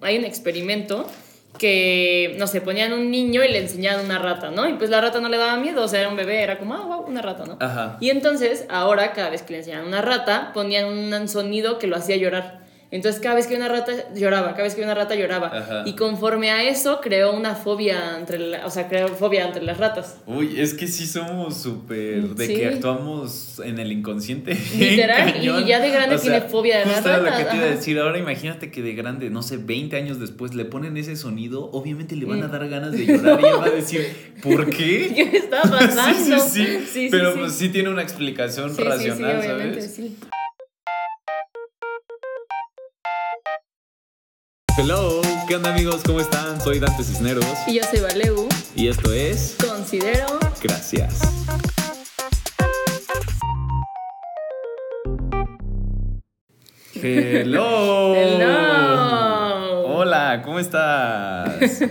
Hay un experimento que, no sé, ponían un niño y le enseñaban una rata, ¿no? Y pues la rata no le daba miedo, o sea, era un bebé, era como, ah, wow, una rata, ¿no? Ajá. Y entonces, ahora, cada vez que le enseñaban una rata, ponían un sonido que lo hacía llorar. Entonces, cada vez que una rata lloraba, cada vez que una rata lloraba. Ajá. Y conforme a eso, creó una fobia entre, la- o sea, creó fobia entre las ratas. Uy, es que sí somos súper de Sí. que actuamos en el inconsciente. Literal, y ya de grande tiene fobia de las era lo que ratas, te iba a decir. Ahora imagínate que de grande, no sé, 20 años después le ponen ese sonido, obviamente le van a dar ganas de llorar y va a decir, ¿por qué? ¿Qué está pasando? sí, sí, sí, Sí, sí, Pero sí. pues sí tiene una explicación racional, obviamente, ¿sabes? Hello, ¿qué onda amigos? ¿Cómo están? Soy Dante Cisneros Y yo soy Valeu, y esto es considero Gracias. Hello. Hello. Hola, ¿cómo estás?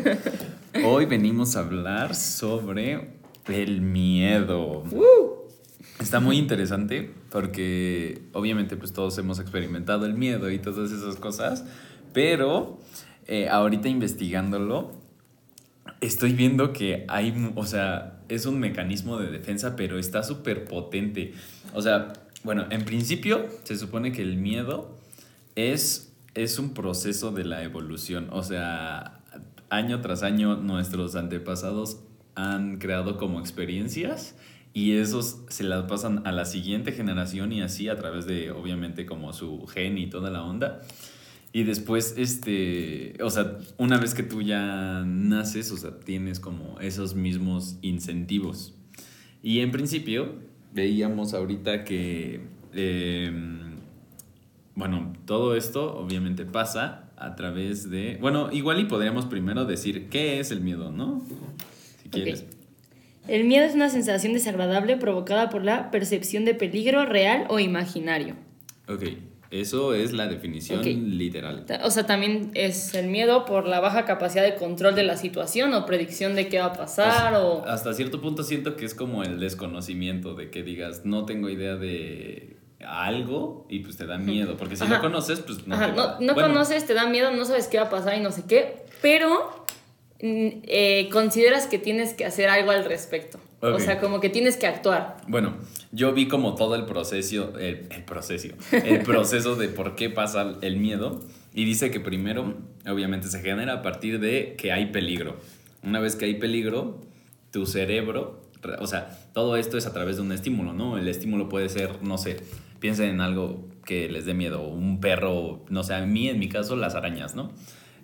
Hoy venimos a hablar sobre el miedo. Está muy interesante porque obviamente pues todos hemos experimentado el miedo y todas esas cosas, pero eh, ahorita investigándolo estoy viendo que hay, o sea, es un mecanismo de defensa, pero está súper potente. O sea, bueno, en principio se supone que el miedo es, es un proceso de la evolución. O sea, año tras año nuestros antepasados han creado como experiencias y esos se las pasan a la siguiente generación y así a través de, obviamente, como su gen y toda la onda. Y después, este, o sea, una vez que tú ya naces, o sea, tienes como esos mismos incentivos. Y en principio, veíamos ahorita que, eh, bueno, todo esto obviamente pasa a través de, bueno, igual y podríamos primero decir qué es el miedo, ¿no? Si quieres. El miedo es una sensación desagradable provocada por la percepción de peligro real o imaginario. Ok, eso es la definición literal. O sea, también es el miedo por la baja capacidad de control de la situación o predicción de qué va a pasar o... Hasta cierto punto siento que es como el desconocimiento de que digas, no tengo idea de algo y pues te da miedo, porque si Ajá. no conoces, pues no. Ajá, te no, va- no Bueno, conoces, te da miedo, no sabes qué va a pasar y no sé qué, pero mm, eh, consideras que tienes que hacer algo al respecto. O Ok. sea, como que tienes que actuar. Bueno, yo vi como todo el proceso, el, el proceso, el proceso de por qué pasa el miedo y dice que primero, obviamente, se genera a partir de que hay peligro. Una vez que hay peligro, tu cerebro, re- o sea, todo esto es a través de un estímulo, ¿no? El estímulo puede ser, no sé, piensen en algo que les dé miedo, un perro, no sé, a mí en mi caso las arañas, ¿no?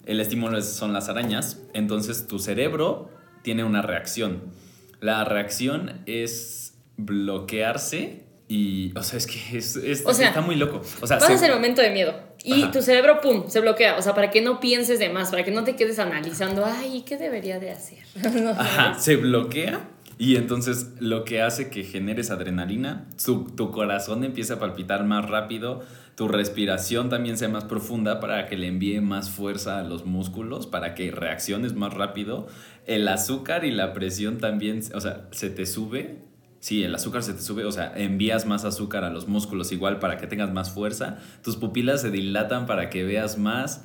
El estímulo es- son las arañas, entonces tu cerebro tiene una reacción. La reacción es bloquearse y, o sea, es que es, es- O sea, está muy loco. O sea, Pasas se- el momento de miedo y Ajá. tu cerebro, pum, se bloquea. O sea, para que no pienses de más, para que no te quedes analizando, ay, ¿qué debería de hacer? No Ajá, se bloquea y entonces lo que hace que generes adrenalina, tu corazón empieza a palpitar más rápido, tu respiración también sea más profunda para que le envíe más fuerza a los músculos, para que reacciones más rápido. El azúcar y la presión también, o sea, se te sube. Sí, el azúcar se te sube, o sea, envías más azúcar a los músculos igual para que tengas más fuerza. Tus pupilas se dilatan para que veas más.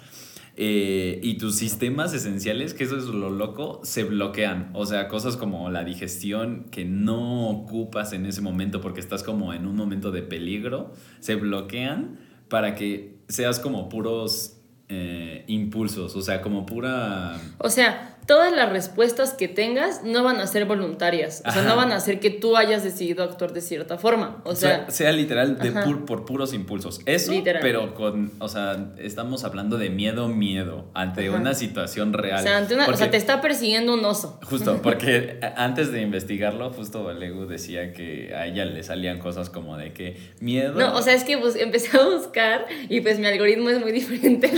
Eh, y tus sistemas esenciales, que eso es lo loco, se bloquean. O sea, cosas como la digestión que no ocupas en ese momento porque estás como en un momento de peligro, se bloquean para que seas como puros eh, impulsos, o sea, como pura... O sea, todas las respuestas que tengas no van a ser voluntarias. O sea, no van a ser que tú hayas decidido actuar de cierta forma. O sea, sea, sea literal de pur- por puros impulsos. Eso, Literal. pero con, o sea, estamos hablando de miedo, miedo, ante Ajá. una situación real. o sea, ante una- o sea, te está persiguiendo un oso. Justo, porque antes de investigarlo, justo Valegu decía que a ella le salían cosas como de que miedo. No, o sea, es que bus- empecé a buscar y pues mi algoritmo es muy diferente.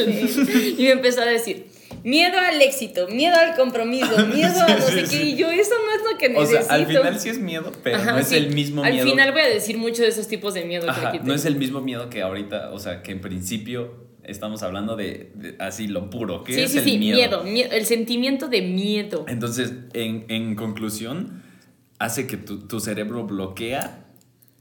Y me empezó a decir, miedo al éxito, miedo al compromiso, miedo a no Sí, sé sí, qué. Y yo, eso no es lo que O sea, necesito. al final sí es miedo, pero Ajá, no es el mismo Al miedo. final voy a decir mucho de esos tipos de miedo que aquí no es el mismo miedo que ahorita, o sea, que en principio estamos hablando de, de así lo puro. ¿Qué Sí, es sí, el sí, miedo? miedo, miedo, el sentimiento de miedo. Entonces, en, en conclusión, hace que tu, tu cerebro bloquea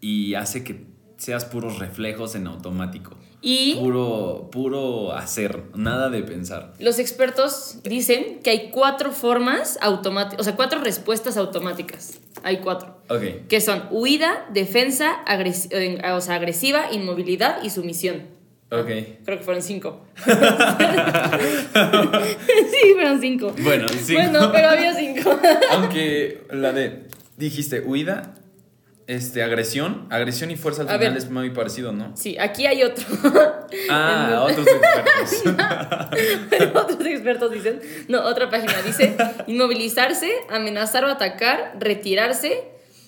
y hace que seas puros reflejos en automático. Y Puro, puro hacer, nada de pensar. los expertos dicen que hay cuatro formas automáticas, o sea, cuatro respuestas automáticas. Hay cuatro. Ok. Que son huida, defensa, agres- eh, o sea, agresiva, inmovilidad y sumisión. Ok. Creo que fueron cinco. sí, fueron cinco. Bueno, cinco. Bueno, pero había cinco. Aunque la de, dijiste, huida, este, agresión, agresión y fuerza al A final ver. es muy parecido, ¿no? Sí, aquí hay otro. Ah, otros expertos. Otros expertos dicen. No, otra página dice inmovilizarse, amenazar o atacar, retirarse,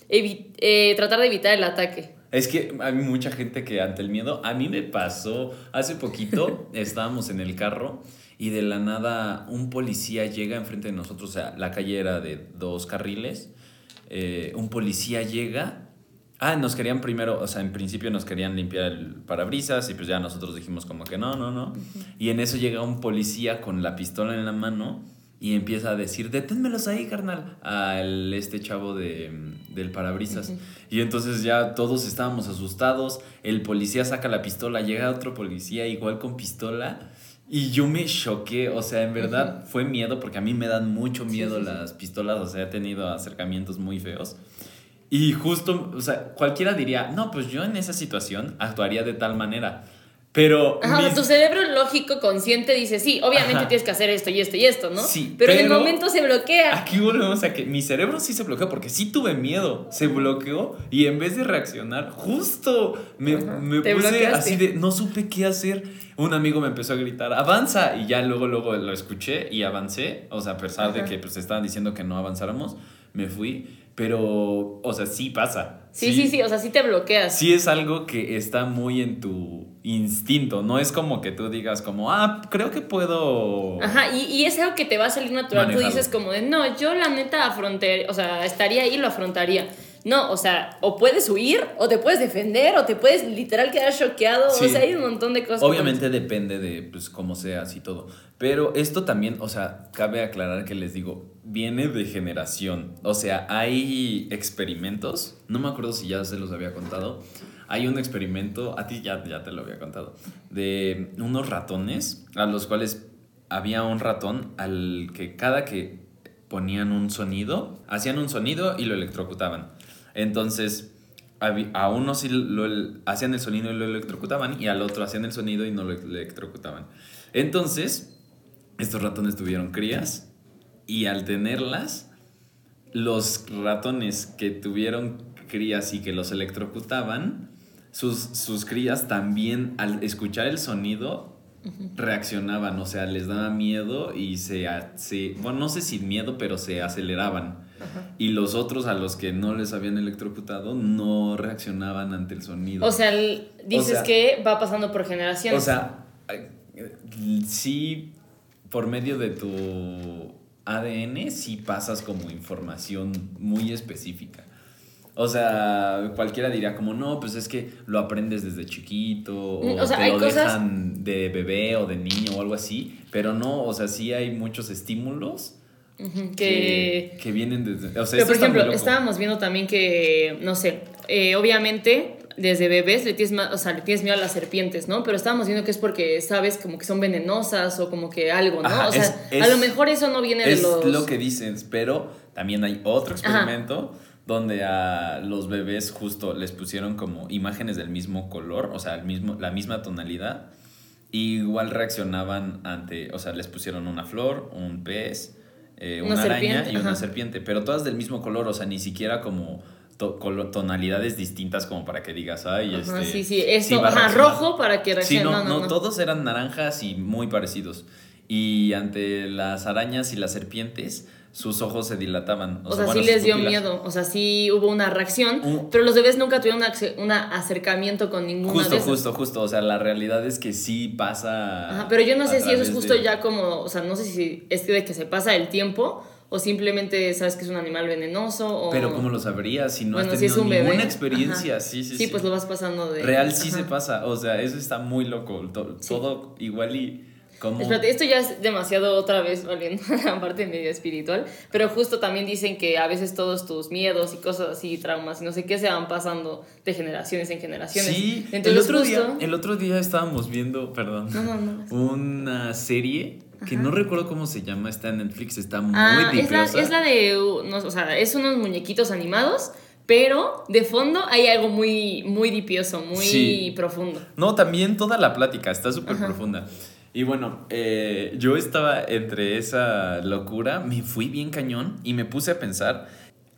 evi- eh, tratar de evitar el ataque. Es que hay mucha gente que ante el miedo, a mí me pasó, hace poquito estábamos en el carro y de la nada un policía llega enfrente de nosotros, o sea, la calle era de dos carriles, eh, un policía llega, ah, nos querían primero, o sea, en principio nos querían limpiar el parabrisas y pues ya nosotros dijimos como que no, no, no, y en eso llega un policía con la pistola en la mano y empieza a decir, deténmelos ahí, carnal, al este chavo de, del parabrisas. Y entonces ya todos estábamos asustados, el policía saca la pistola, llega otro policía igual con pistola. Y yo me choqué, o sea, en verdad fue miedo porque a mí me dan mucho miedo sí, sí. las pistolas, o sea, he tenido acercamientos muy feos. Y justo, o sea, cualquiera diría, no, pues yo en esa situación actuaría de tal manera. Pero... Ajá, mis- tu cerebro lógico consciente dice, sí, obviamente Ajá. tienes que hacer esto y esto y esto, ¿no? Sí, pero, en el momento se bloquea. Aquí volvemos a que mi cerebro sí se bloqueó porque sí tuve miedo, se bloqueó y en vez de reaccionar, justo me, me puse bloqueaste. así de no supe qué hacer. Un amigo me empezó a gritar, avanza, y ya luego, luego lo escuché y avancé, o sea, a pesar de Ajá. que pues estaban diciendo que no avanzáramos, me fui, pero, o sea, sí pasa. Sí, sí, sí, o sea, sí te bloqueas. Sí es algo que está muy en tu instinto, no es como que tú digas como, ah, creo que puedo... Ajá, y, y es algo que te va a salir natural. Tú dices como de, no, yo la neta afronté, o sea, estaría ahí y lo afrontaría. No, o sea, o puedes huir, o te puedes defender, o te puedes literal quedar choqueado. Sí. O sea, hay un montón de cosas. Obviamente depende de pues cómo seas y todo. Pero esto también, o sea, cabe aclarar que les digo, viene de generación. O sea, hay experimentos, no me acuerdo si ya se los había contado. Hay un experimento, a ti ya, ya te lo había contado, de unos ratones a los cuales había un ratón al que cada que ponían un sonido, hacían un sonido y lo electrocutaban. Entonces, a uno sí lo, hacían el sonido y lo electrocutaban y al otro hacían el sonido y no lo electrocutaban. Entonces, estos ratones tuvieron crías y al tenerlas, los ratones que tuvieron crías y que los electrocutaban, sus, sus crías también al escuchar el sonido reaccionaban, o sea, les daba miedo y se, se bueno, no sé si miedo, pero se aceleraban. Y los otros a los que no les habían electrocutado no reaccionaban ante el sonido. O sea, el- dices sea- que va pasando por generaciones. O sea, sí, por medio de tu ADN, sí pasas como información muy específica. O sea, cualquiera diría como, no, pues es que lo aprendes desde chiquito, o, Mm, o sea, te lo cosas- dejan de bebé o de niño o algo así, pero no, o sea, sí hay muchos estímulos que, que... que vienen desde... O sea, Pero, por ejemplo, estábamos viendo también que, no sé, eh, obviamente desde bebés le tienes, o sea, le tienes miedo a las serpientes, ¿no? Pero estábamos viendo que es porque sabes como que son venenosas o como que algo, ¿no? Ajá, o sea, es- a es- lo mejor eso no viene Es de los... lo que dices, pero también hay otro experimento donde a los bebés justo les pusieron como imágenes del mismo color, o sea, el mismo, la misma tonalidad, y igual reaccionaban ante, o sea, les pusieron una flor, un pez, eh, Una una, araña y una ajá. serpiente, pero todas del mismo color, o sea, ni siquiera como to- tonalidades distintas como para que digas, ay, Ajá, este... sí, sí, esto, a ajá, reaccionar". rojo para que Sí, reaccione. no, no, no, no. todos eran naranjas y muy parecidos. Y ante las arañas y las serpientes, sus ojos se dilataban. O sea, bueno, sí les dio pupilas. miedo, o sea, sí hubo una reacción, pero los bebés nunca tuvieron un acercamiento con ninguna Justo, de esas. justo, justo. O sea, la realidad es que sí pasa. Ajá, pero yo no sé si eso es justo de- ya como, o sea, no sé si es de que se pasa el tiempo o simplemente sabes que es un animal venenoso o... Pero ¿cómo lo sabrías si no Bueno, has si es tenido un bebé. ninguna experiencia? Ajá. Sí, sí, Sí, sí. pues lo vas pasando de... Real sí Ajá. se pasa. O sea, eso está muy loco. To- Sí. Todo igual y. ¿Cómo? Espérate, esto ya es demasiado otra vez volviendo a la parte medio espiritual, pero justo también dicen que a veces todos tus miedos y cosas así, traumas y no sé qué, se van pasando de generaciones en generaciones. Sí, el Entonces, otro, justo, día, el otro día estábamos viendo, perdón, No, no, no. una serie que no recuerdo cómo se llama, está en Netflix, está muy Ah, es la, dipiosa. es la de, no, o sea, es unos muñequitos animados, pero de fondo hay algo muy, muy dipioso, muy Sí. profundo. No, también toda la plática está súper profunda. Y bueno, eh, yo estaba entre esa locura, me fui bien cañón y me puse a pensar,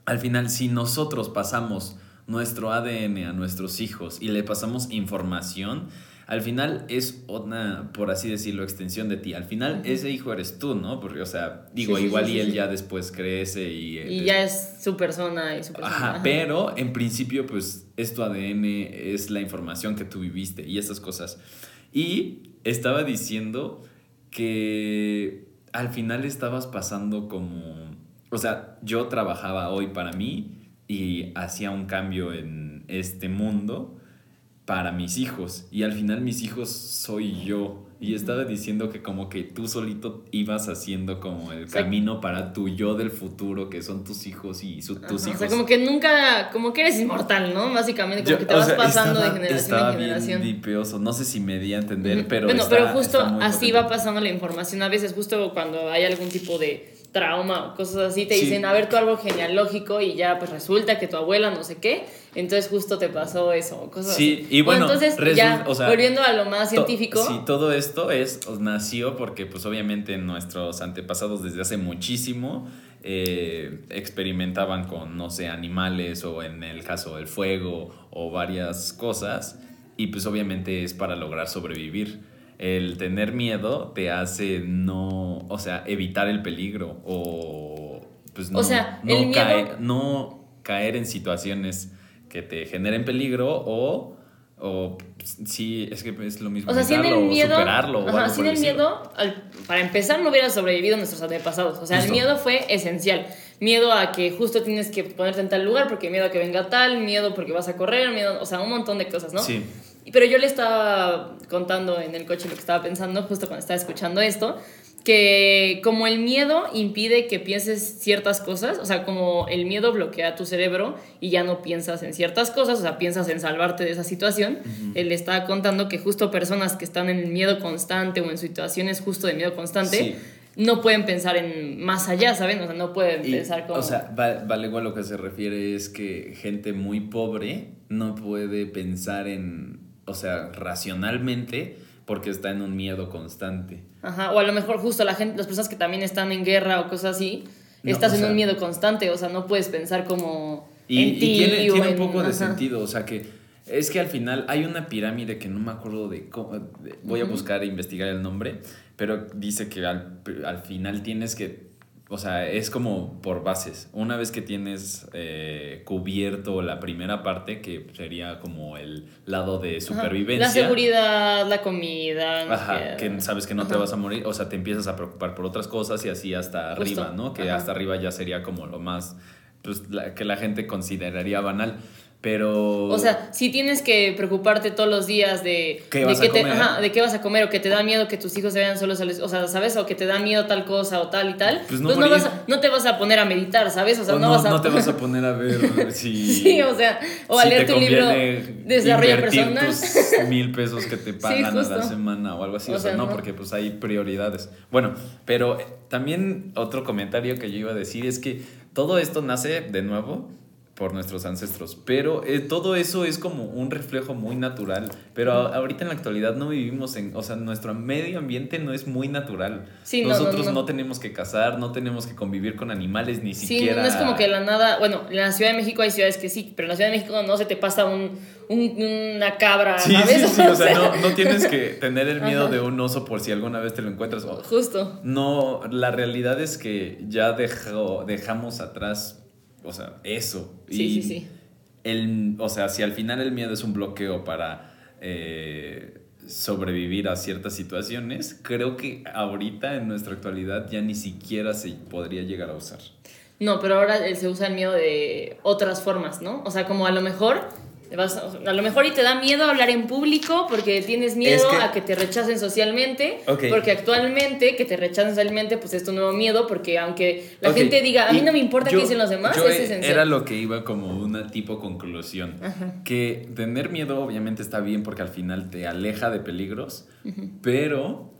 al final, si nosotros pasamos nuestro ADN a nuestros hijos y le pasamos información, al final es una, por así decirlo, extensión de ti. Al final ese hijo eres tú, ¿no? Porque, o sea, digo, Sí, igual sí, y él ya después crece y... eh, Y ya es su persona y su persona. Ajá, ajá. pero en principio, pues, es tu ADN, es la información que tú viviste y esas cosas. Y estaba diciendo que al final estabas pasando como. O sea, yo trabajaba hoy para mí y hacía un cambio en este mundo para mis hijos. Y al final, mis hijos soy yo. Y estaba diciendo que como que tú solito ibas haciendo como el sea, camino para tu yo del futuro, que son tus hijos y su- tus Ajá, hijos. O sea, como que nunca, como que eres inmortal, ¿no? Básicamente, como Yo- que te vas sea, pasando estaba- de generación estaba en generación. Bien. No sé si me di a entender, pero. bueno, está- pero justo así potente. va pasando la información. A veces, justo cuando hay algún tipo de trauma o cosas así, te Sí. dicen, a ver, tu árbol genealógico y ya pues resulta que tu abuela no sé qué, entonces justo te pasó eso, cosas Sí, así. y bueno, entonces ya, o sea, volviendo a lo más científico, Sí, todo esto es, nació porque pues obviamente nuestros antepasados desde hace muchísimo eh, experimentaban con, no sé, animales o en el caso del fuego o varias cosas y pues obviamente es para lograr sobrevivir. El tener miedo te hace no, o sea, evitar el peligro o pues no, O sea, no el miedo- caer, no caer en situaciones que te generen peligro o, o pues, sí, es que es lo mismo. O sea, sin el miedo, superarlo o ajá, sin el miedo, al- para empezar no hubiera sobrevivido nuestros antepasados. O sea, Justo. el miedo fue esencial. Miedo a que justo tienes que ponerte en tal lugar porque miedo a que venga tal, miedo porque vas a correr, miedo, o sea, un montón de cosas, ¿no? Sí. Pero yo le estaba contando en el coche lo que estaba pensando justo cuando estaba escuchando esto, que como el miedo impide que pienses ciertas cosas, o sea, como el miedo bloquea tu cerebro y ya no piensas en ciertas cosas, o sea, piensas en salvarte de esa situación, él le estaba contando que justo personas que están en miedo constante o en situaciones justo de miedo constante, Sí. no pueden pensar en más allá, ¿saben? O sea, no pueden Y, pensar como... O sea, va- vale igual lo que se refiere es que gente muy pobre no puede pensar en, o sea, racionalmente porque está en un miedo constante. Ajá, o a lo mejor justo la gente, las personas que también están en guerra o cosas así, No, estás en sea- un miedo constante, o sea, no puedes pensar como Y, en y tiene, o tiene un en- poco de sentido, o sea que es que al final hay una pirámide que no me acuerdo de cómo, de- voy a buscar e investigar el nombre, pero dice que al, al final tienes que, o sea, es como por bases. Una vez que tienes eh, cubierto la primera parte, que sería como el lado de Ajá. supervivencia. La seguridad, la comida. no Ajá, que sabes que no te vas a morir, o sea, te empiezas a preocupar por otras cosas y así hasta Justo, arriba, ¿no? Que ajá. hasta arriba ya sería como lo más, pues, la- que la gente consideraría banal, pero... O sea, si tienes que preocuparte todos los días de, ¿Qué de, vas a qué te, comer? ajá, de qué vas a comer o que te da miedo que tus hijos se vayan solos, a o sea, ¿sabes? O que te da miedo tal cosa o tal y tal, Pues pues no no, morir. vas a, no te vas a poner a meditar, ¿sabes? O sea, o no, no, vas a... no te vas a poner a ver si... Sí, o sea, o a si leer te tu libro de desarrollo personal. tus mil pesos que te pagan a la semana o algo así. O, O sea, sea, no, no. porque pues hay prioridades. Bueno, pero eh, también otro comentario que yo iba a decir es que todo esto nace de nuevo por nuestros ancestros, pero eh, todo eso es como un reflejo muy natural, pero a- ahorita en la actualidad no vivimos en, o sea, nuestro medio ambiente no es muy natural. Sí, no, no, Nosotros no. no, tenemos que cazar, no tenemos que convivir con animales ni Sí, siquiera. no es como que la nada, bueno, en la Ciudad de México hay ciudades que sí, pero en la Ciudad de México no se te pasa un, un- una cabra, Sí, ¿sabes? sí, sí, o sea, no, no tienes que tener el miedo Ajá. de un oso por si alguna vez te lo encuentras. Justo. No, la realidad es que ya dejó, dejamos atrás, o sea, eso. Sí, Y sí, sí. El, o sea, si al final el miedo es un bloqueo para eh, sobrevivir a ciertas situaciones, creo que ahorita en nuestra actualidad ya ni siquiera se podría llegar a usar. No, pero ahora se usa el miedo de otras formas, ¿no? O sea, como a lo mejor vas, a lo mejor y te da miedo hablar en público porque tienes miedo que- a que te rechacen socialmente. Porque actualmente que te rechacen socialmente, pues es tu nuevo miedo. Porque aunque la gente diga, a mí y no me importa yo- qué dicen los demás, yo es e- esencial. Era lo que iba como una tipo conclusión. Que tener miedo obviamente está bien porque al final te aleja de peligros, pero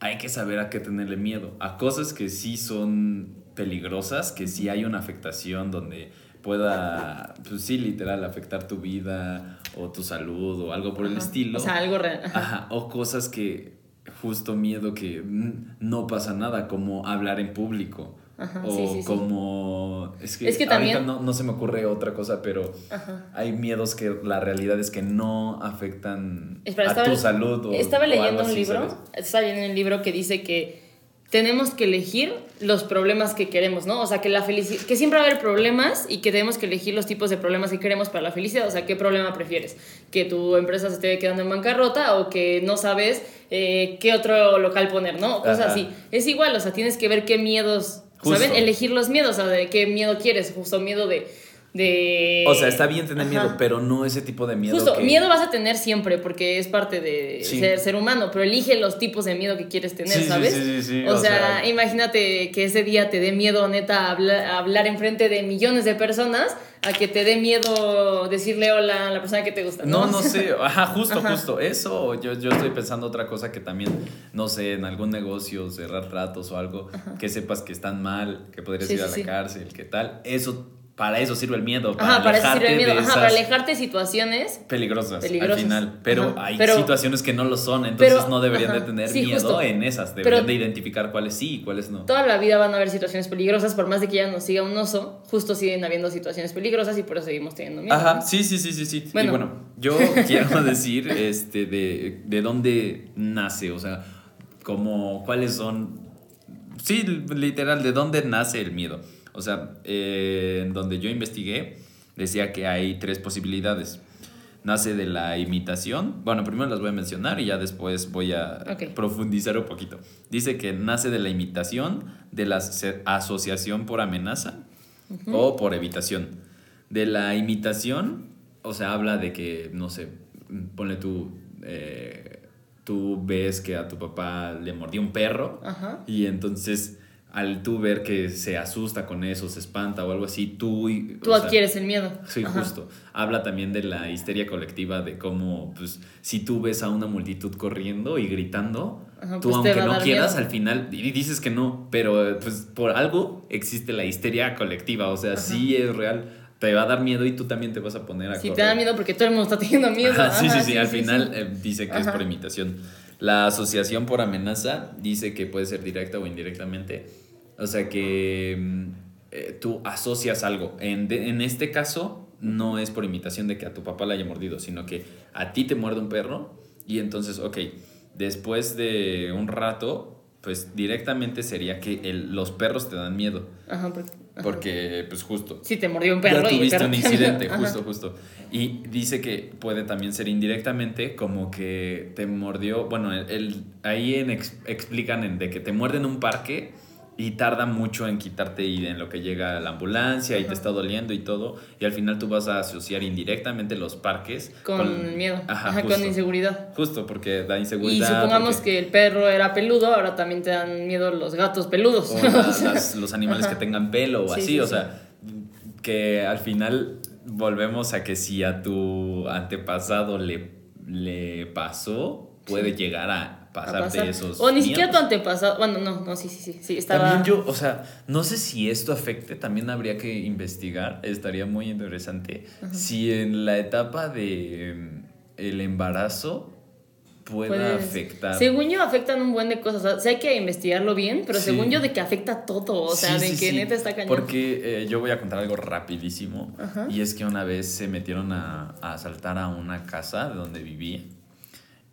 hay que saber a qué tenerle miedo. A cosas que sí son peligrosas, que sí hay una afectación donde pueda, pues sí, literal, afectar tu vida o tu salud o algo por el Ajá. estilo. O sea, algo real. Ajá. O cosas que justo miedo que no pasa nada, como hablar en público. Ajá, o sí, sí, sí. como... Es que, Es que ahorita también- no, no se me ocurre otra cosa, pero Ajá. hay miedos que la realidad es que no afectan Espera, a estaba, tu salud. O, estaba o algo leyendo un así, libro, ¿sabes? estaba leyendo un libro que dice que tenemos que elegir los problemas que queremos, ¿no? O sea, que la felicidad, que siempre va a haber problemas y que tenemos que elegir los tipos de problemas que queremos para la felicidad. O sea, ¿qué problema prefieres? ¿Que tu empresa se esté quedando en bancarrota o que no sabes eh, qué otro local poner, ¿no? Cosas Ajá. así. Es igual, o sea, tienes que ver qué miedos, Justo. ¿saben? Elegir los miedos, o sea, de qué miedo quieres, justo miedo de... de O sea, está bien tener Ajá. miedo, pero no ese tipo de miedo Justo, que- miedo vas a tener siempre porque es parte de Sí. ser, ser humano, pero elige los tipos de miedo que quieres tener, Sí, ¿sabes? sí, sí, sí, O, o sea, sea- imagínate que ese día te dé miedo, neta, hablar, hablar enfrente de millones de personas, a que te dé miedo decirle hola a la persona que te gusta. No, No, no sé. Ajá, justo, Ajá. justo. Eso, yo, yo estoy pensando otra cosa que también, no sé, en algún negocio, cerrar tratos o algo, que sepas que están mal, que podrías Sí, ir a sí, la sí. cárcel, que tal. Eso, para eso sirve el miedo. Para Ajá, para eso sirve el alejarte miedo. de Ajá, para alejarte de situaciones. peligrosas, Peligrosas. al final. Pero Ajá, hay pero- situaciones que no lo son, entonces pero- no deberían ajá, de tener sí, miedo justo. en esas. Deberían Pero- de identificar cuáles sí y cuáles no. Toda la vida van a haber situaciones peligrosas, por más de que ya nos siga un oso, justo siguen habiendo situaciones peligrosas y por eso seguimos teniendo miedo. Ajá, ¿no? sí, sí, sí, sí, sí. Bueno. Y bueno, yo quiero decir este, de, de dónde nace, o sea, como cuáles son, sí, literal, de dónde nace el miedo. O sea, eh, en donde yo investigué, decía que hay tres posibilidades. Nace de la imitación. Bueno, primero las voy a mencionar y ya después voy a profundizar un poquito. Dice que nace de la imitación, de la aso- asociación por amenaza o por evitación. De la imitación, o sea, habla de que, no sé, ponle tú, eh, tú ves que a tu papá le mordió un perro Ajá. y entonces al tú ver que se asusta con eso, se espanta o algo así, tú... Tú o sea, adquieres el miedo. Sí, Ajá. justo. Habla también de la histeria colectiva, de cómo, pues, si tú ves a una multitud corriendo y gritando, Ajá, tú pues te aunque no quieras, miedo. al final, y dices que no, pero pues por algo existe la histeria colectiva, o sea, sí es real, te va a dar miedo y tú también te vas a poner a Sí, te correr. da miedo porque todo el mundo está teniendo miedo. Ajá, sí, sí, Ajá, sí, al final sí. eh, dice que es Ajá. por imitación. La asociación por amenaza dice que puede ser directa o indirectamente. O sea que mm, eh, tú asocias algo. En, de- en este caso, no es por imitación de que a tu papá le haya mordido, sino que a ti te muerde un perro y entonces, ok, después de un rato, pues directamente sería que el- los perros te dan miedo. Ajá, porque, ajá. Porque, pues justo, Sí, te mordió un perro ya tuviste perro un te- incidente, justo, justo. Y dice que puede también ser indirectamente, como que te mordió. Bueno, el, el- ahí en ex- explican en de que te muerde en un parque y tarda mucho en quitarte y en lo que llega la ambulancia y te está doliendo y todo. Y al final tú vas a asociar indirectamente los parques Con, miedo. Ajá, Ajá, con inseguridad. Justo porque da Y inseguridad. supongamos porque- que el perro era peludo, ahora también te dan miedo los gatos peludos. o la- las- los animales Ajá. que tengan pelo o Sí, así, sí, o sí. sea, que al final volvemos a que si a tu antepasado le, le pasó, puede llegar a pasarte pasar. esos O ni siquiera tu antepasado. Bueno, no, no, sí, sí, sí. sí estaba... También yo, o sea, no sé si esto afecte, también habría que investigar, estaría muy interesante, si en la etapa de em, el embarazo pueda Puedes- afectar. Según yo, afectan un buen de cosas. O sea, hay que investigarlo bien, pero Sí. según yo, de que afecta todo. O sea, Sí, de sí, que neta está cañón. Porque eh, yo voy a contar algo rapidísimo. Ajá. Y es que una vez se metieron a, a asaltar a una casa de donde vivía.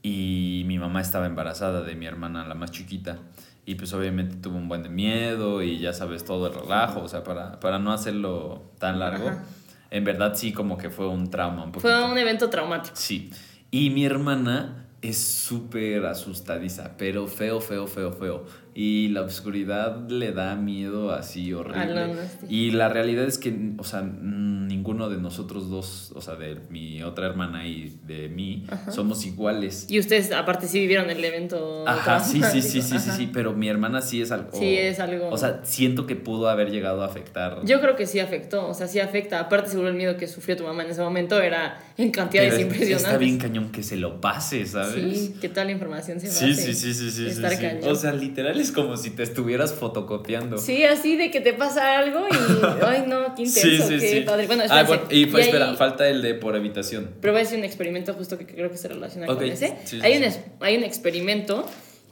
Y mi mamá estaba embarazada de mi hermana, la más chiquita. Y pues obviamente tuvo un buen de miedo y ya sabes todo el relajo. O sea, para, para no hacerlo tan largo. Ajá. En verdad sí como que fue un trauma un poquito. Fue un evento traumático. Sí. Y mi hermana es súper asustadiza, pero feo, feo, feo, feo. Y la oscuridad le da miedo así horrible. Y la realidad es que, o sea, ninguno de nosotros dos, o sea, de mi otra hermana y de mí, somos iguales. Y ustedes, aparte, sí vivieron el evento. Ajá, sí, sí, sí, sí, sí, Ajá. sí, pero mi hermana sí es algo. Sí, es algo- O sea, siento que pudo haber llegado a afectar. Yo creo que sí afectó, o sea, sí afecta. Aparte, seguro el miedo que sufrió tu mamá en ese momento era en cantidades pero impresionantes. Está bien cañón que se lo pase, ¿sabes? Sí, que toda la información se Sí, base. sí, sí, sí, sí, sí, Estar sí. cañón. O sea, literal es como si te estuvieras fotocopiando. Sí, así de que te pasa algo y. Ay, no, qué intenso, qué padre. Bueno, ah, bueno, y pues ahí- espera, falta el de por habitación. Pero voy a decir un experimento justo que creo que se relaciona Ok, con ese. sí, sí, hay, sí. Un, es- hay un experimento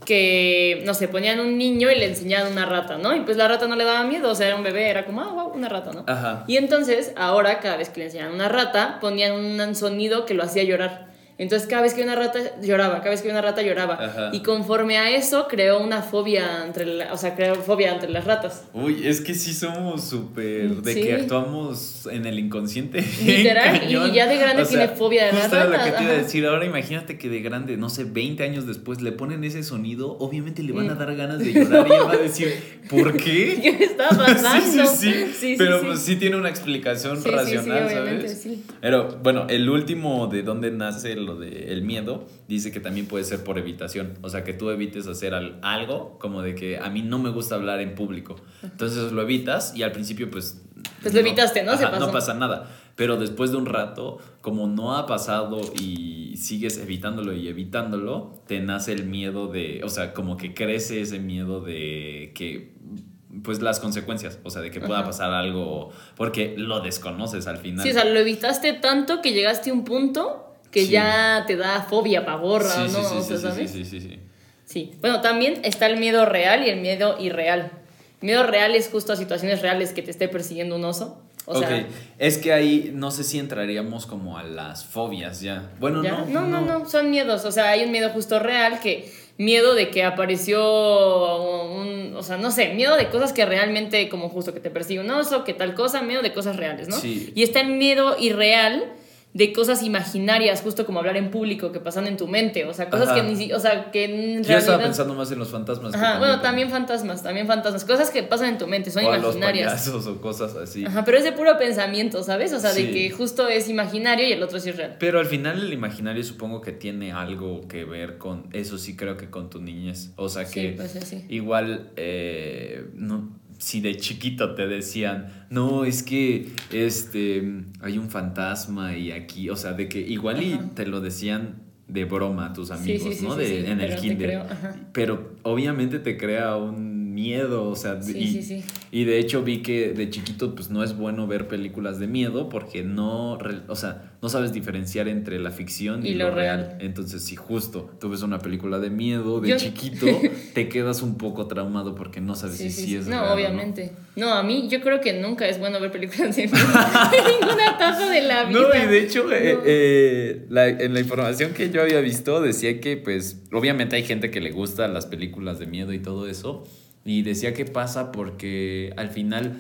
que, no sé, ponían un niño y le enseñaban una rata, ¿no? Y pues la rata no le daba miedo, o sea, era un bebé, era como, ah, wow, una rata, ¿no? Ajá. Y entonces, ahora, cada vez que le enseñaban una rata, ponían un sonido que lo hacía llorar. Entonces, cada vez que una rata lloraba, cada vez que una rata lloraba. Ajá. Y conforme a eso, creó una fobia entre, la- o sea, creó fobia entre las ratas. Uy, es que sí somos súper de Sí. que actuamos en el inconsciente. Literal, y ya de grande tiene fobia de las era lo que ratas, te iba a decir. Ahora imagínate que de grande, no sé, 20 años después le ponen ese sonido, obviamente le van a dar ganas de llorar y va a decir, ¿por qué? ¿Qué está pasando? Sí, sí, sí. Pero pues sí tiene una explicación racional, obviamente, ¿sabes? sí. Pero bueno, el último de dónde nace lo del miedo, dice que también puede ser por evitación. O sea, que tú evites hacer al- algo como de que a mí no me gusta hablar en público. Entonces lo evitas y al principio pues... Pues lo evitaste, ¿no? Se Ajá, pasó. no pasa nada. Pero después de un rato, como no ha pasado y sigues evitándolo y evitándolo, te nace el miedo de, o sea, como que crece ese miedo de que, pues las consecuencias, o sea, de que pueda Ajá. pasar algo, porque lo desconoces al final. Sí, o sea, lo evitaste tanto que llegaste a un punto que Sí. ya te da fobia, pavor, sí, ¿no? sí, sí, O sí, sea, sí, ¿sabes? sí, sí, sí. Sí. Bueno, también está el miedo real y el miedo irreal. El miedo real es justo a situaciones reales que te esté persiguiendo un oso. O sea, ok, es que ahí no sé si entraríamos como a las fobias ya. Bueno, ¿ya? no, no, no, no, son miedos. O sea, hay un miedo justo real que miedo de que apareció un, o sea, no sé, miedo de cosas que realmente, como justo que te persigue un oso, que tal cosa, miedo de cosas reales, ¿no? Sí. Y está el miedo irreal de cosas imaginarias, justo como hablar en público, que pasan en tu mente, o sea, cosas Ajá. que ni o sea, que en Yo estaba realidad- pensando más en los fantasmas. que Ajá, bueno, también fantasmas, también fantasmas, cosas que pasan en tu mente, son o a los imaginarias. payasos o cosas así. Ajá, pero es de puro pensamiento, ¿sabes? O sea, Sí. de que justo es imaginario y el otro sí es real. Pero al final el imaginario supongo que tiene algo que ver con, eso sí creo que con tu niñez. O sea Sí, que pues sí, sí. igual, eh, no, si de chiquito te decían, no, es que este, hay un fantasma y aquí, o sea, de que igual y Ajá. te lo decían de broma a tus amigos, sí, sí, ¿no? sí, de, en el kinder. Pero obviamente te crea un miedo, o sea, Sí, y, sí, sí. y de hecho vi que de chiquito pues no es bueno ver películas de miedo porque no, o sea, no sabes diferenciar entre la ficción y, Y lo, lo real. real. Entonces si justo tú ves una película de miedo de Yo- chiquito, te quedas un poco traumado porque no sabes si sí, es No, real obviamente. No. a mí yo creo que nunca es bueno ver películas de miedo en ninguna etapa de la vida. No, y de hecho, eh, No. eh, la- en la información que yo había visto decía que, pues, obviamente hay gente que le gusta las películas de miedo y todo eso, y decía que pasa porque al final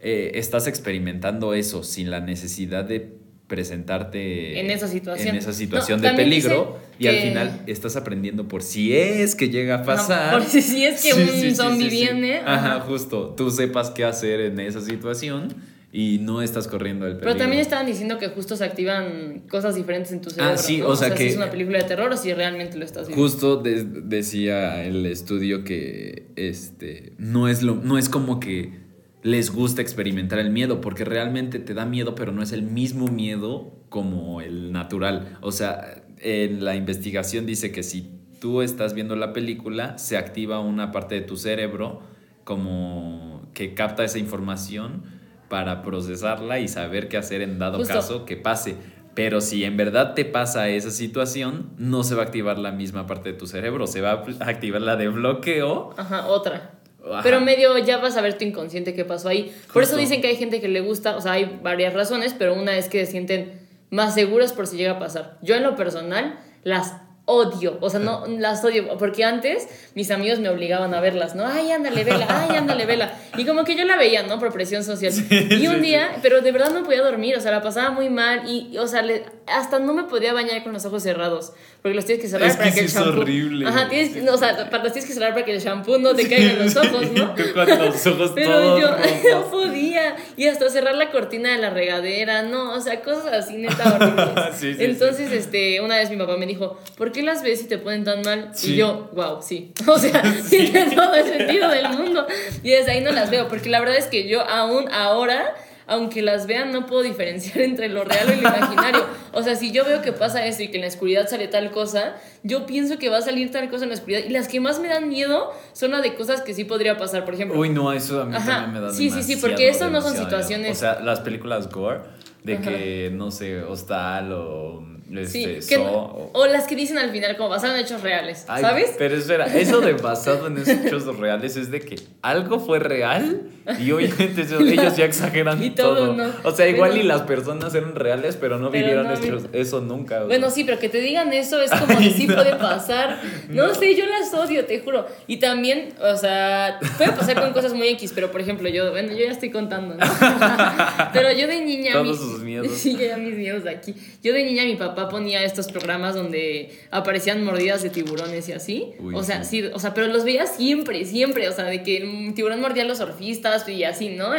eh, estás experimentando eso sin la necesidad de presentarte En esa situación. en esa situación No, de peligro y al final estás aprendiendo por si es que llega a pasar. por si- si es que Sí, un sí, zombie sí, viene, ajá. justo. Tú sepas qué hacer en esa situación y no estás corriendo el peligro Pero también estaban diciendo que justo se activan cosas diferentes en tu cerebro. Ah, sí, ¿no? o sea si que- es una película de terror o si realmente lo estás viendo. Justo de- decía el estudio que este no es lo no es como que les gusta experimentar el miedo porque realmente te da miedo pero no es el mismo miedo como el natural. O sea, en la investigación dice que si tú estás viendo la película se activa una parte de tu cerebro como que capta esa información para procesarla y saber qué hacer en dado Justo. caso que pase. Pero si en verdad te pasa esa situación, no se va a activar la misma parte de tu cerebro, se va a activar la de bloqueo. Ajá, otra. Ajá. Pero medio ya vas a ver tu inconsciente qué pasó ahí. Por eso dicen que hay gente que le gusta, o sea, hay varias razones, pero una es que se sienten más seguras por si llega a pasar. Yo en lo personal las odio, o sea, no las odio, porque antes mis amigos me obligaban a verlas, ¿no? Ay, ándale, vela, ay, ándale, vela. Y como que yo la veía, ¿no? Por presión social. y un día, pero de verdad no podía dormir, o sea, la pasaba muy mal y, o sea, hasta no me podía bañar con los ojos cerrados, porque los tienes que cerrar para que, el shampoo... Es horrible. Ajá, tienes, o sea, para, los tienes que cerrar para que el shampoo no te caiga en los ojos, ¿no? los ojos pero yo no podía. Y hasta cerrar la cortina de la regadera, no, o sea, cosas así neta horribles. Entonces, este, una vez mi papá me dijo, ¿por qué las ves y te ponen tan mal? Y yo, wow, sí. O sea, tiene todo el sentido del mundo. Y desde ahí no las veo, porque la verdad es que yo aún ahora aunque las vean, no puedo diferenciar entre lo real y lo imaginario. O sea, si yo veo que pasa eso y que en la oscuridad sale tal cosa, yo pienso que va a salir tal cosa en la oscuridad. Y las que más me dan miedo son las de cosas que sí podría pasar, por ejemplo. Uy, no, eso a mí también me da Sí, sí, sí, porque eso no son situaciones. O sea, las películas gore, de que, no sé, hostal o este, sí, o, las que dicen al final como basado en hechos reales, ¿sabes? Pero espera, eso de basado en hechos reales es de que algo fue real y obviamente ellos ya exageran y todo. O sea, igual y las personas eran reales, pero no vivieron eso nunca. Bueno, sí, pero que te digan eso es como que sí puede pasar. No, sé, yo las odio, te juro. Y también, o sea, puede pasar con cosas muy X, pero por ejemplo, yo, bueno, yo ya estoy contando, ¿no? pero yo de niña... Todos sus miedos. Sí, ya mis miedos de aquí. Yo de niña mi papá ponía estos programas donde aparecían mordidas de tiburones y así. o sea, sí. o sea, pero los veía siempre, siempre. O sea, de que el tiburón mordía a los surfistas y así, ¿no?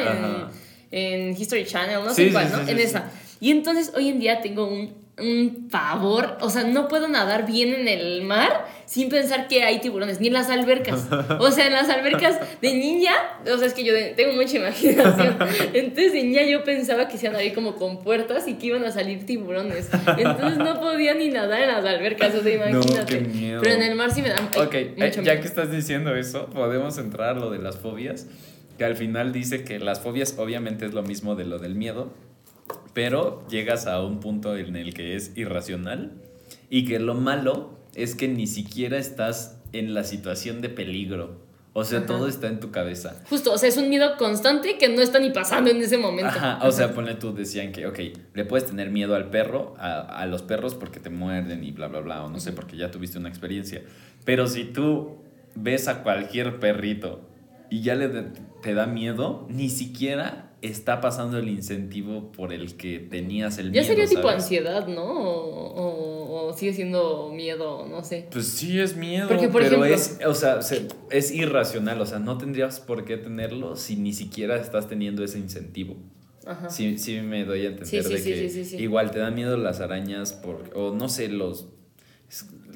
En, History Channel, no sé cuál, ¿no? en esa. Y entonces hoy en día tengo un un favor, o sea, no puedo nadar bien en el mar sin pensar que hay tiburones, ni en las albercas. O sea, en las albercas de niña, o sea, es que yo tengo mucha imaginación. Entonces de niña yo pensaba que se iban a ir como con puertas y que iban a salir tiburones. Entonces no podía ni nadar en las albercas, o sea, imagínate. Pero en el mar sí me dan Ok, eh, ya que estás diciendo eso, podemos entrar a lo de las fobias, que al final dice que las fobias obviamente es lo mismo de lo del miedo pero llegas a un punto en el que es irracional y que lo malo es que ni siquiera estás en la situación de peligro. O sea, todo está en tu cabeza. Justo, o sea, es un miedo constante que no está ni pasando en ese momento. Ajá, o sea, ponle tú, decían que, ok, le puedes tener miedo al perro, a, a los perros porque te muerden y bla, bla, bla, o no sé, porque ya tuviste una experiencia. Pero si tú ves a cualquier perrito y ya le te da miedo, ni siquiera está pasando el incentivo por el que tenías el miedo. Ya sería tipo ansiedad, ¿no? O, sigue siendo miedo, no sé. Pues sí es miedo, pero es, o sea, es irracional, o sea, no tendrías por qué tenerlo si ni siquiera estás teniendo ese incentivo. Ajá. Sí, sí me doy a entender de que igual te dan miedo las arañas por, o no sé, los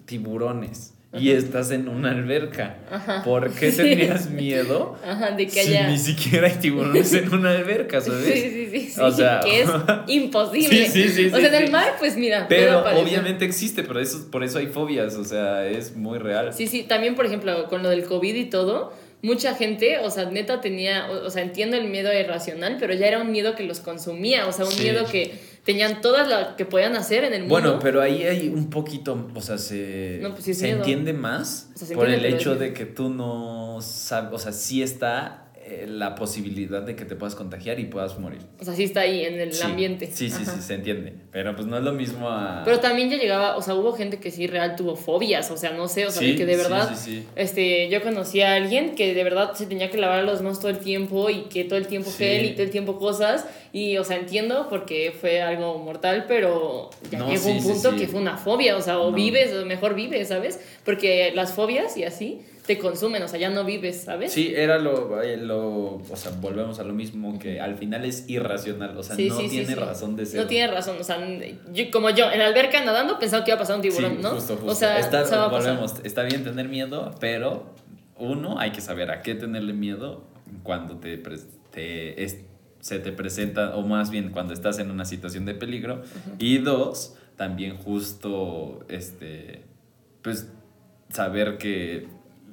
tiburones y estás en una alberca. ¿Por qué tendrías miedo de que haya... si ni siquiera hay tiburones en una alberca, ¿sabes? Sí, sí, sí, sí. O sea... que es imposible. Sí, sí, sí. O sea, en el mar, pues mira. Pero obviamente existe, pero eso, por eso hay fobias, o sea, es muy real. Sí, sí, también, por ejemplo, con lo del COVID y todo, mucha gente, o sea, neta tenía, o, sea, entiendo el miedo irracional, pero ya era un miedo que los consumía, o sea, un miedo que tenían todas las que podían hacer en el mundo. Bueno, pero ahí hay un poquito, o sea, se, pues se entiende más por el hecho de que tú no sabes, o sea, sí está eh, la posibilidad de que te puedas contagiar y puedas morir. O sea, sí está ahí en el ambiente. Sí, sí, sí, se entiende. Pero pues no es lo mismo a... Pero también ya llegaba, o sea, hubo gente que sí real tuvo fobias, o sea, no sé, o sea, que de verdad, este, yo conocí a alguien que de verdad se tenía que lavar los manos todo el tiempo y que todo el tiempo gel y todo el tiempo cosas y, o sea, entiendo porque fue algo mortal, pero ya llegó un punto que fue una fobia, o sea, o vives, o mejor vives, ¿sabes? Porque las fobias y así te consumen, o sea, ya no vives, ¿sabes? Sí, era lo, eh, lo o sea, volvemos a lo mismo, que al final es irracional, o sea, no tiene razón de ser. No tiene razón, o sea, como yo, en la alberca nadando pensaba que iba a pasar un tiburón, ¿no? Justo, justo. O sea, está, volvemos, está bien tener miedo, pero uno, hay que saber a qué tenerle miedo cuando te, te se te presenta, o más bien cuando estás en una situación de peligro, y dos, también justo, este, pues, saber que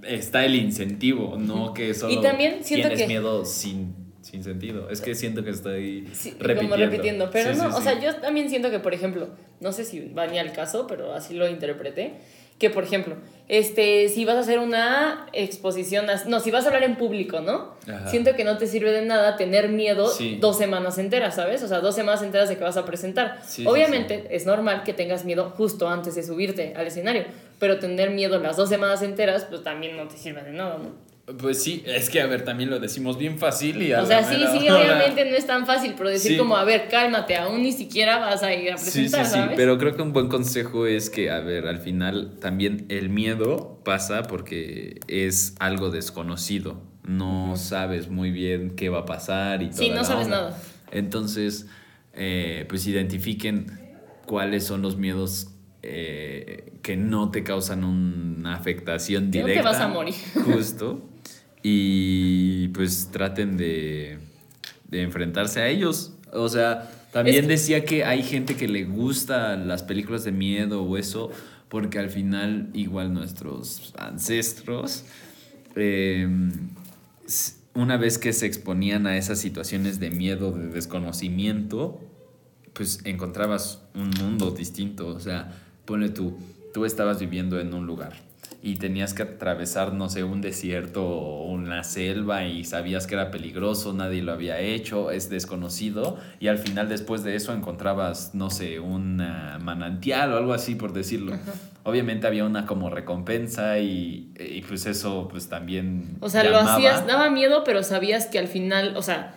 está el incentivo, no que solo y también siento tienes que... miedo sin, sin sentido. Es que siento que estoy repitiendo. Como repitiendo. Pero no, o sea, yo también siento que, por ejemplo, no sé si va ni al caso, pero así lo interpreté, que, por ejemplo, este, si vas a hacer una exposición, no, si vas a hablar en público, ¿no? Siento que no te sirve de nada tener miedo dos semanas enteras, ¿sabes? O sea, dos semanas enteras de que vas a presentar. Obviamente es normal que tengas miedo justo antes de subirte al escenario, pero tener miedo las dos semanas enteras, pues también no te sirve de nada, ¿no? Pues sí, es que a ver, también lo decimos bien fácil y a O sea, sí, sí, hora- obviamente no es tan fácil, pero decir Sí. como, a ver, cálmate, aún ni siquiera vas a ir a Sí, presentar, sí, sí, ¿sabes? pero creo que un buen consejo es que, a ver, al final también el miedo pasa porque es algo desconocido. No sabes muy bien qué va a pasar y todo. Sí, no sabes nada. Entonces, eh, pues identifiquen cuáles son los miedos eh, que no te causan una afectación Que no directa. te vas a morir. Justo. Y pues traten de, de enfrentarse a ellos. O sea, también Es decía que hay gente que le gusta las películas de miedo o eso, porque al final igual nuestros ancestros, eh, s- una vez que se exponían a esas situaciones de miedo, de desconocimiento, pues encontrabas un mundo distinto. O sea, ponle tú, tú estabas viviendo en un lugar y tenías que atravesar, no sé, un desierto o una selva y sabías que era peligroso, nadie lo había hecho, es desconocido y al final después de eso encontrabas, no sé, un manantial o algo así por decirlo. Obviamente había una como recompensa y, y pues eso pues también... O sea, lo hacías, daba miedo, pero sabías que al final, o sea,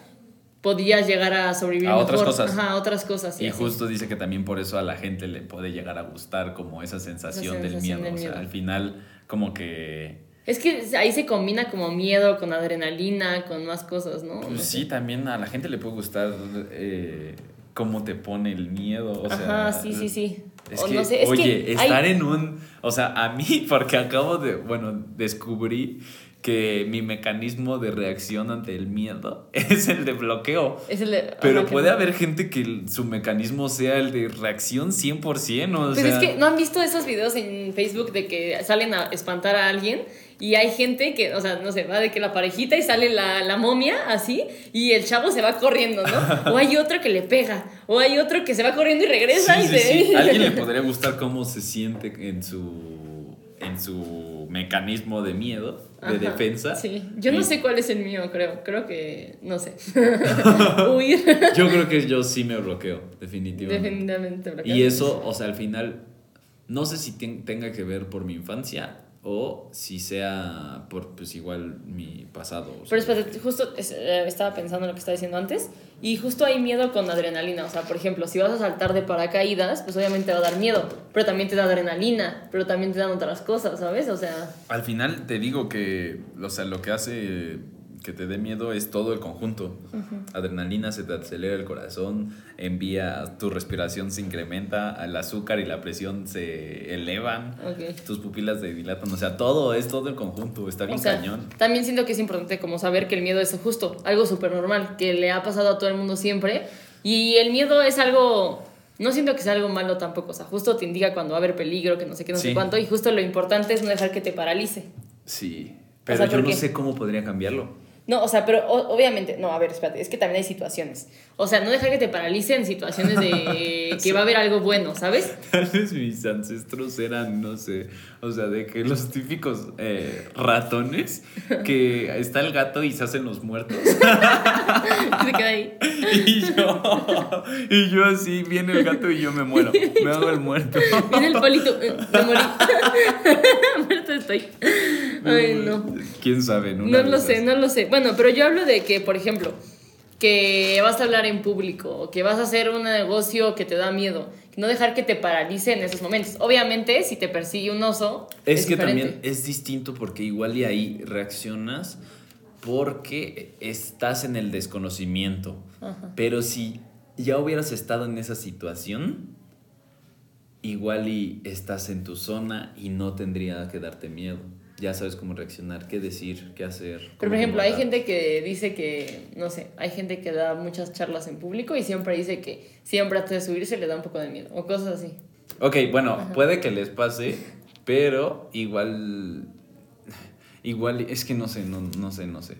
podías llegar a sobrevivir A otras mejor. cosas. Ajá, a otras cosas. Y así. justo dice que también por eso a la gente le puede llegar a gustar como esa sensación, del sensación miedo. del O sea, miedo. al final como que... Es que ahí se combina como miedo con adrenalina, con más cosas, ¿no? Pues No sí, sé. también a la gente le puede gustar eh, cómo te pone el miedo. O sea, sí, sí, sí. Es O que, no sé, es que oye, hay- estar en un... O sea, a mí, porque acabo de, bueno, descubrí que mi mecanismo de reacción ante el miedo es el de bloqueo. Es el de- Pero ajá, puede haber gente que su mecanismo sea el de reacción 100%, o Pues sea... es que no han visto esos videos en Facebook de que salen a espantar a alguien y hay gente que, o sea, no sé, va de que la parejita y sale la, la momia así y el chavo se va corriendo, ¿no? O hay otro que le pega, o hay otro que se va corriendo y regresa Sí, y sí, se... sí. A alguien le podría gustar cómo se siente en su, en su mecanismo de miedo, de Ajá, defensa. Sí, yo no Y sé cuál es el mío, creo. Creo que, no sé. Huir. Yo creo que yo sí me bloqueo, definitivamente. Definitivamente. Y eso, o sea, al final, no sé si ten- tenga que ver por mi infancia o si sea por, pues igual, mi pasado. Pero espérate, justo eh, estaba pensando en lo que estaba diciendo antes. Y justo hay miedo con adrenalina. O sea, por ejemplo, si vas a saltar de paracaídas, pues obviamente va a dar miedo. Pero también te da adrenalina. Pero también te dan otras cosas, ¿sabes? O sea, Al final te digo que, o sea, lo que hace que te dé miedo es todo el conjunto. Adrenalina se te acelera el corazón, envía, tu respiración se incrementa, el azúcar y la presión se elevan, tus pupilas se dilatan, o sea, todo es todo el conjunto, está bien O sea, cañón. también siento que es importante como saber que el miedo es justo, algo súper normal, que le ha pasado a todo el mundo siempre. Y el miedo es algo, no siento que sea algo malo tampoco, o sea, justo te indica cuando va a haber peligro, que no sé qué, no sé cuánto, y justo lo importante es no dejar que te paralice. Sí, pero sea, yo ¿por no qué? sé cómo podría cambiarlo. No, o sea, pero o- obviamente, no, a ver, espérate, es que también hay situaciones. O sea, no dejar que te paralice en situaciones de que va a haber algo bueno, ¿sabes? Tal vez mis ancestros eran, no sé, o sea, de que los típicos eh, ratones, que está el gato y se hacen los muertos. Se queda ahí. Y yo, y yo así, viene el gato y yo me muero. Me hago el muerto. Viene el polito, eh, me morí. Muerto estoy. Ay, no. ¿Quién sabe? No lo esas. sé, no lo sé. Bueno, pero yo hablo de que, por ejemplo, que vas a hablar en público, o que vas a hacer un negocio que te da miedo, no dejar que te paralice en esos momentos. Obviamente, si te persigue un oso, Es, es, que diferente. también es distinto porque igual y ahí reaccionas porque estás en el desconocimiento. Ajá. Pero si ya hubieras estado en esa situación, igual y estás en tu zona y no tendría que darte miedo. Ya sabes cómo reaccionar, qué decir, qué hacer. Pero, por ejemplo, hay gente que dice que, no sé, hay gente que da muchas charlas en público y siempre dice que siempre antes de subirse le da un poco de miedo, o cosas así. Ok, bueno, puede que les pase, pero igual... Igual, es que no sé, no, no sé, no sé.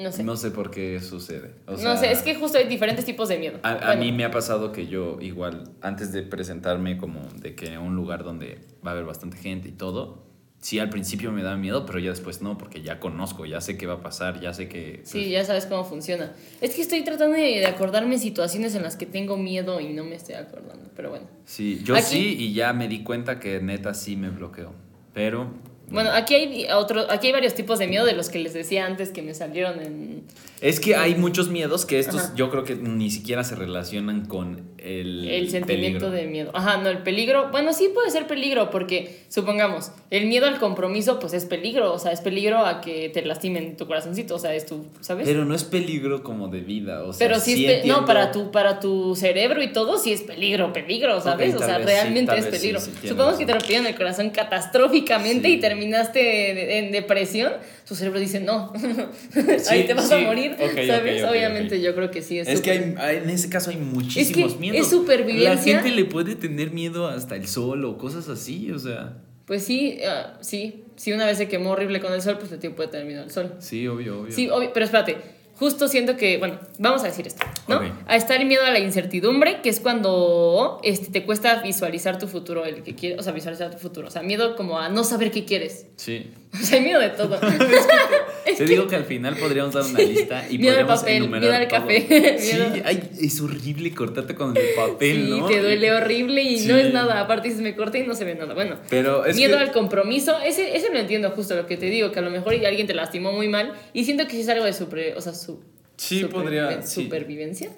No sé. No sé por qué sucede. O no sea, sé, es que justo hay diferentes tipos de miedo. A, a mí me ha pasado que yo igual, antes de presentarme como de que en un lugar donde va a haber bastante gente y todo, sí al principio me da miedo, pero ya después no, porque ya conozco, ya sé qué va a pasar, ya sé que... pues, Sí, ya sabes cómo funciona. Es que estoy tratando de, acordarme situaciones en las que tengo miedo y no me estoy acordando, pero bueno. Sí, yo Aquí- sí y ya me di cuenta que neta sí me bloqueo. Pero Bueno, aquí hay otro, aquí hay varios tipos de miedo de los que les decía antes que me salieron en es que hay muchos miedos que estos Ajá. yo creo que ni siquiera se relacionan con el, el sentimiento peligro. de miedo. Ajá, no, el peligro. Bueno, sí puede ser peligro porque, supongamos, el miedo al compromiso, pues es peligro. O sea, es peligro a que te lastimen tu corazoncito. O sea, es tu, ¿sabes? Pero no es peligro como de vida, o sea, Pero sí, sí es entiendo- no, para tu, para tu cerebro y todo sí es peligro, peligro, ¿sabes? O sea, sí, realmente es peligro. sí, Supongamos que te razón. rompieron el corazón catastróficamente y terminaste en depresión, tu cerebro dice, no, Sí, ahí te vas a morir, ¿sabes? Obviamente yo creo que sí es Es que hay, en ese caso hay muchísimos es miedos. supervivencia. La gente le puede tener miedo hasta el sol o cosas así, o sea. Pues sí, ah, sí, si una vez se quemó horrible con el sol, pues el tío puede tener miedo al sol. Sí, obvio, obvio. Sí, obvio, pero espérate. Justo siento que, bueno, vamos a decir esto, ¿no? A estar miedo a la incertidumbre, que es cuando este, te cuesta visualizar tu futuro, el que quieres, o sea, visualizar tu futuro. O sea, miedo como a no saber qué quieres. Sí. O sea, hay miedo de todo. Te digo que al final podríamos dar una lista y Miedo podríamos papel, enumerar miedo al todo. café, Sí, miedo- ay, es horrible cortarte con el papel, Sí, ¿no? te duele horrible y Sí. no es nada. Aparte dices, me corté y no se ve nada. Bueno, Pero es miedo que- al compromiso, ese, ese lo entiendo justo lo que te digo, que a lo mejor alguien te lastimó muy mal y siento que es algo de super, o sea, su, Sí, podría, supervivencia.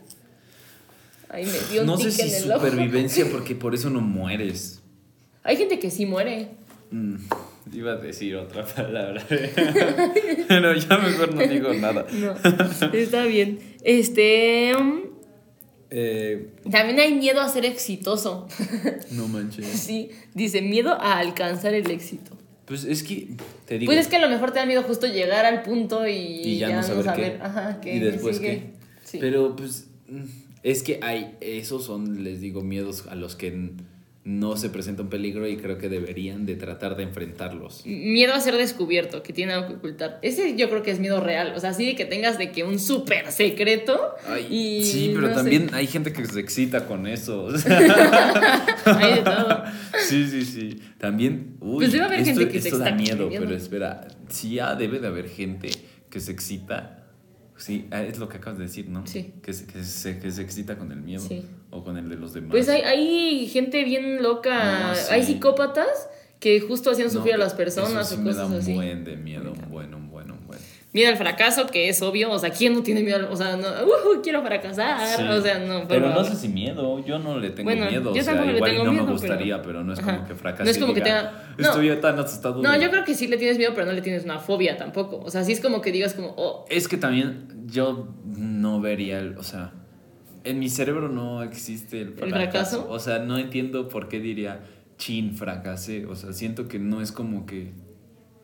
Ay, me dio un No sé si en el ojo. supervivencia porque por eso no mueres. Hay gente que sí muere. Mm, iba a decir otra palabra. Pero ya mejor no digo nada. No, está bien. Este. um, Eh, también hay miedo a ser exitoso. no manches. Sí, dice miedo a alcanzar el éxito. Pues es que te digo. Pues es que a lo mejor te da miedo justo llegar al punto y, y ya, no saber, qué. Ajá, qué y después sigue. qué. Sí. Pero pues mm, es que hay, esos son, les digo, miedos a los que no se presenta un peligro y creo que deberían de tratar de enfrentarlos. Miedo a ser descubierto, que tiene algo que ocultar. Ese yo creo que es miedo real. O sea, así de que tengas de que un súper secreto. Ay, y sí, pero no sé. también hay gente que se excita con eso. o sea, Hay de todo. sí, sí, sí. También, uy, Pues debe haber esto, gente que se esto da miedo, pero espera, sí, ah, debe de haber gente que se excita. Sí, ah, es lo que acabas de decir, ¿no? Sí. Que se, que se, que se excita con el miedo Sí. O con el de los demás. Pues hay, hay gente bien loca. No, sí. Hay psicópatas que justo hacían No, sufrir a las personas eso sí o me da un así. buen de miedo, un buen, un buen, un buen. Miedo al fracaso, que es obvio. O sea, ¿quién no tiene miedo? O sea, no, "Uh, quiero fracasar. Sí. O sea, no. por Pero no sé si miedo, yo no le tengo Bueno, miedo, yo o sea, igual no miedo, me pero- gustaría, pero, no es Ajá. como que fracase. No es como que tenga- no. Estoy tan asustado. No, de- yo creo que sí le tienes miedo, pero no le tienes una fobia tampoco. O sea, sí es como que digas como, oh, Es que también yo no vería, el, o sea, en mi cerebro no existe el fracaso. fracaso? O sea, no entiendo por qué diría, chin, fracasé. O sea, siento que no es como que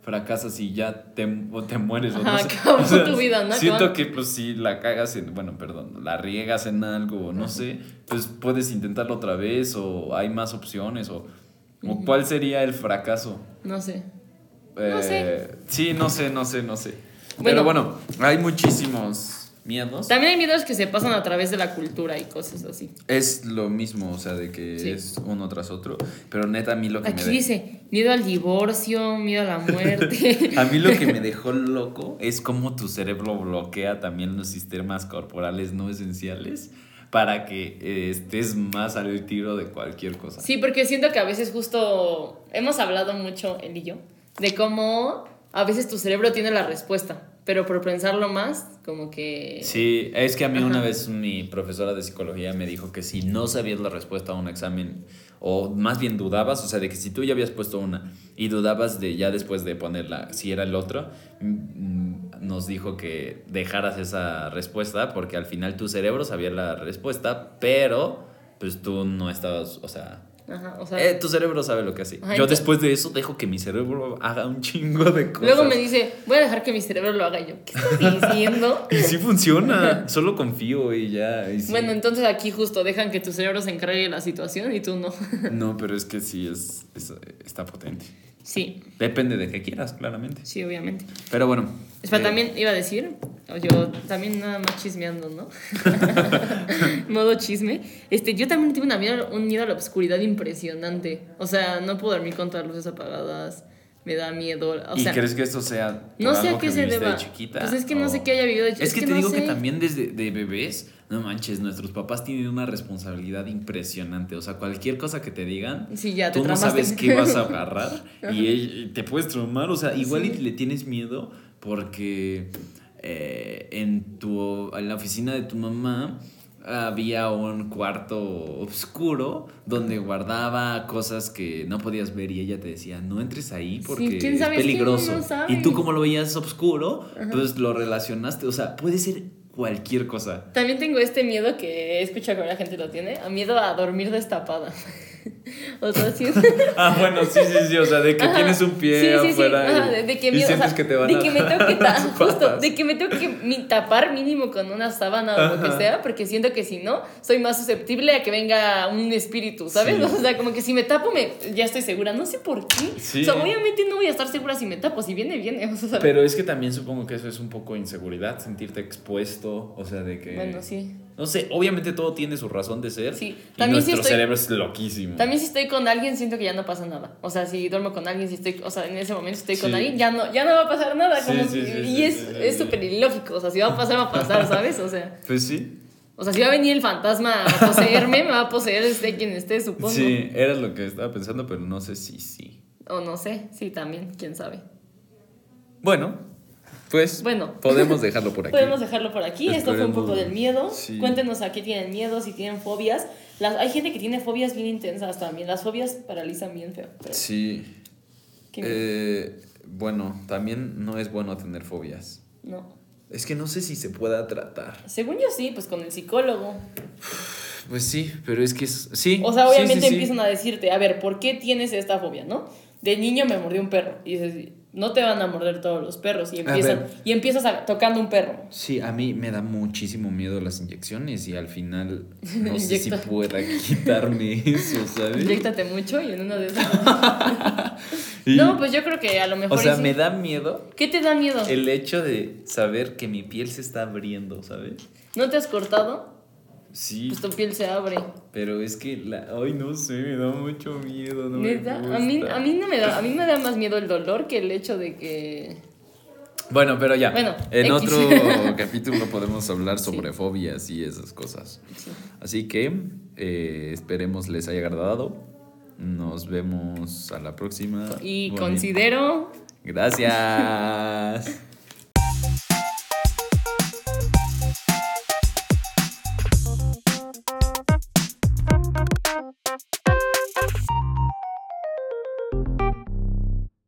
fracasas y ya te, o te mueres. o no Ajá, sé. acabó O sea, tu vida, ¿no? Siento que pues si la cagas en, bueno, perdón, la riegas en algo, o no sé, pues puedes intentarlo otra vez o hay más opciones o, cuál sería el fracaso. no sé. No Eh, sé. Sí, no sé, no sé, no sé. Bueno. Pero bueno, hay muchísimos miedos. También hay miedos que se pasan a través de la cultura y cosas así. Es lo mismo, o sea, de que Sí. es uno tras otro. Pero neta, a mí lo que Aquí me de- dice miedo al divorcio, miedo a la muerte. A mí lo que me dejó loco es cómo tu cerebro bloquea también los sistemas corporales no esenciales para que eh, estés más al tiro de cualquier cosa. sí, porque siento que a veces justo hemos hablado mucho, él y yo, de cómo a veces tu cerebro tiene la respuesta, pero por pensarlo más, como que... Sí, es que a mí Ajá. una vez mi profesora de psicología me dijo que si no sabías la respuesta a un examen, o más bien dudabas, o sea, de que si tú ya habías puesto una y dudabas de ya después de ponerla, si era el otro, mm, nos dijo que dejaras esa respuesta porque al final tu cerebro sabía la respuesta, pero pues tú no estabas, o sea... Ajá, o sea... eh, tu cerebro sabe lo que hace. Ajá, Yo entonces- después de eso dejo que mi cerebro haga un chingo de cosas. Luego me dice, voy a dejar que mi cerebro lo haga Y yo. ¿Qué estás diciendo? Y sí funciona, solo confío y ya. y sí. Bueno, entonces aquí justo dejan que tu cerebro se encargue de la situación y tú no. No, pero es que sí, es, es- está potente. Sí, Depende de qué quieras, claramente. sí, obviamente. Pero bueno. Espera, eh, también iba a decir, o yo también nada más chismeando, ¿no? Modo chisme. Este, yo también tuve una miedo, un miedo a la oscuridad impresionante. O sea, no puedo dormir con todas las luces apagadas. me da miedo. O ¿Y crees que esto sea no sé a qué que se deba. de chiquita? Pues es que no sé qué haya vivido de Es, chiquita. que, te no digo que también desde de bebés, no manches, nuestros papás tienen una responsabilidad impresionante. O sea, cualquier cosa que te digan, Sí, ya te tú no sabes qué vas a agarrar y él- te puedes traumar. O sea, igual y le tienes miedo porque eh, en, tu, en la oficina de tu mamá había un cuarto oscuro donde guardaba cosas que no podías ver y ella te decía, no entres ahí porque ¿quién es peligroso. y tú como lo veías oscuro, pues lo relacionaste. O sea, puede ser cualquier cosa. También tengo este miedo que he escuchado que la gente lo tiene, a miedo a dormir destapada. o sea, sí. Ah, bueno, sí, sí, sí. O sea, de que Ajá. tienes un pie Sí, sí, sí. afuera Ajá, de, de que y, miedo, o sientes sea, que te van de a que me tengo que justo, de que me tengo que mi- tapar mínimo con una sábana o lo que sea, porque siento que si no, soy más susceptible a que venga un espíritu, ¿sabes? Sí. O sea, como que si me tapo, me, ya estoy segura. No sé por qué. Sí. O sea, obviamente no voy a estar segura si me tapo. Si viene, viene. O sea, Pero es que también supongo que eso es un poco inseguridad, sentirte expuesto, o sea, de que... bueno, sí. No sé, obviamente todo tiene su razón de ser. Sí, Y también nuestro estoy- cerebro es loquísimo. También si estoy con alguien siento que ya no pasa nada. O sea, si duermo con alguien, si estoy, o sea, en ese momento estoy con Sí. alguien, ya no, ya no va a pasar nada. Sí, como sí, si- y es sí, es súper ilógico. O sea, si va a pasar, va a pasar, ¿sabes? O sea, Pues sí. o sea, si va a venir el fantasma a poseerme, me va a poseer este quien esté, supongo. Sí, era lo que estaba pensando, pero no sé si sí. O no sé, sí, también, quién sabe. Bueno, pues Bueno. podemos dejarlo por aquí. Podemos dejarlo por aquí. Esto fue un poco del miedo. sí. Cuéntenos a qué tienen miedo, si tienen fobias. Las, hay gente que tiene fobias bien intensas también. Las fobias paralizan bien feo. pero- Sí. Eh, bueno, también no es bueno tener fobias. No. Es que no sé si se pueda tratar. Según yo sí, pues con el psicólogo. Pues sí, pero es que es... Sí. O sea, obviamente sí, sí. empiezan a decirte, a ver, ¿por qué tienes esta fobia, no? De niño me mordió un perro. Y dices, no te van a morder todos los perros. Y, empiezan, y empiezas a- tocando un perro. Sí, a mí me da muchísimo miedo las inyecciones y al final no sé si pueda quitarme eso, ¿sabes? Inyéctate mucho y en una de esas. Y- No, pues yo creo que a lo mejor. O sea, me da miedo ¿Qué te da miedo? el hecho de saber que mi piel se está abriendo, ¿sabes? ¿No te has cortado? Sí, Pues tu piel se abre. pero es que la... Ay, no sé, me da mucho miedo, no me Neta, a mí, a mí no me da, a mí me da más miedo el dolor que el hecho de que. Bueno, pero ya. Bueno, en X. otro capítulo podemos hablar sobre fobias y esas cosas. Así que eh, esperemos les haya agradado. Nos vemos a la próxima. Y Bonito. considero Gracias.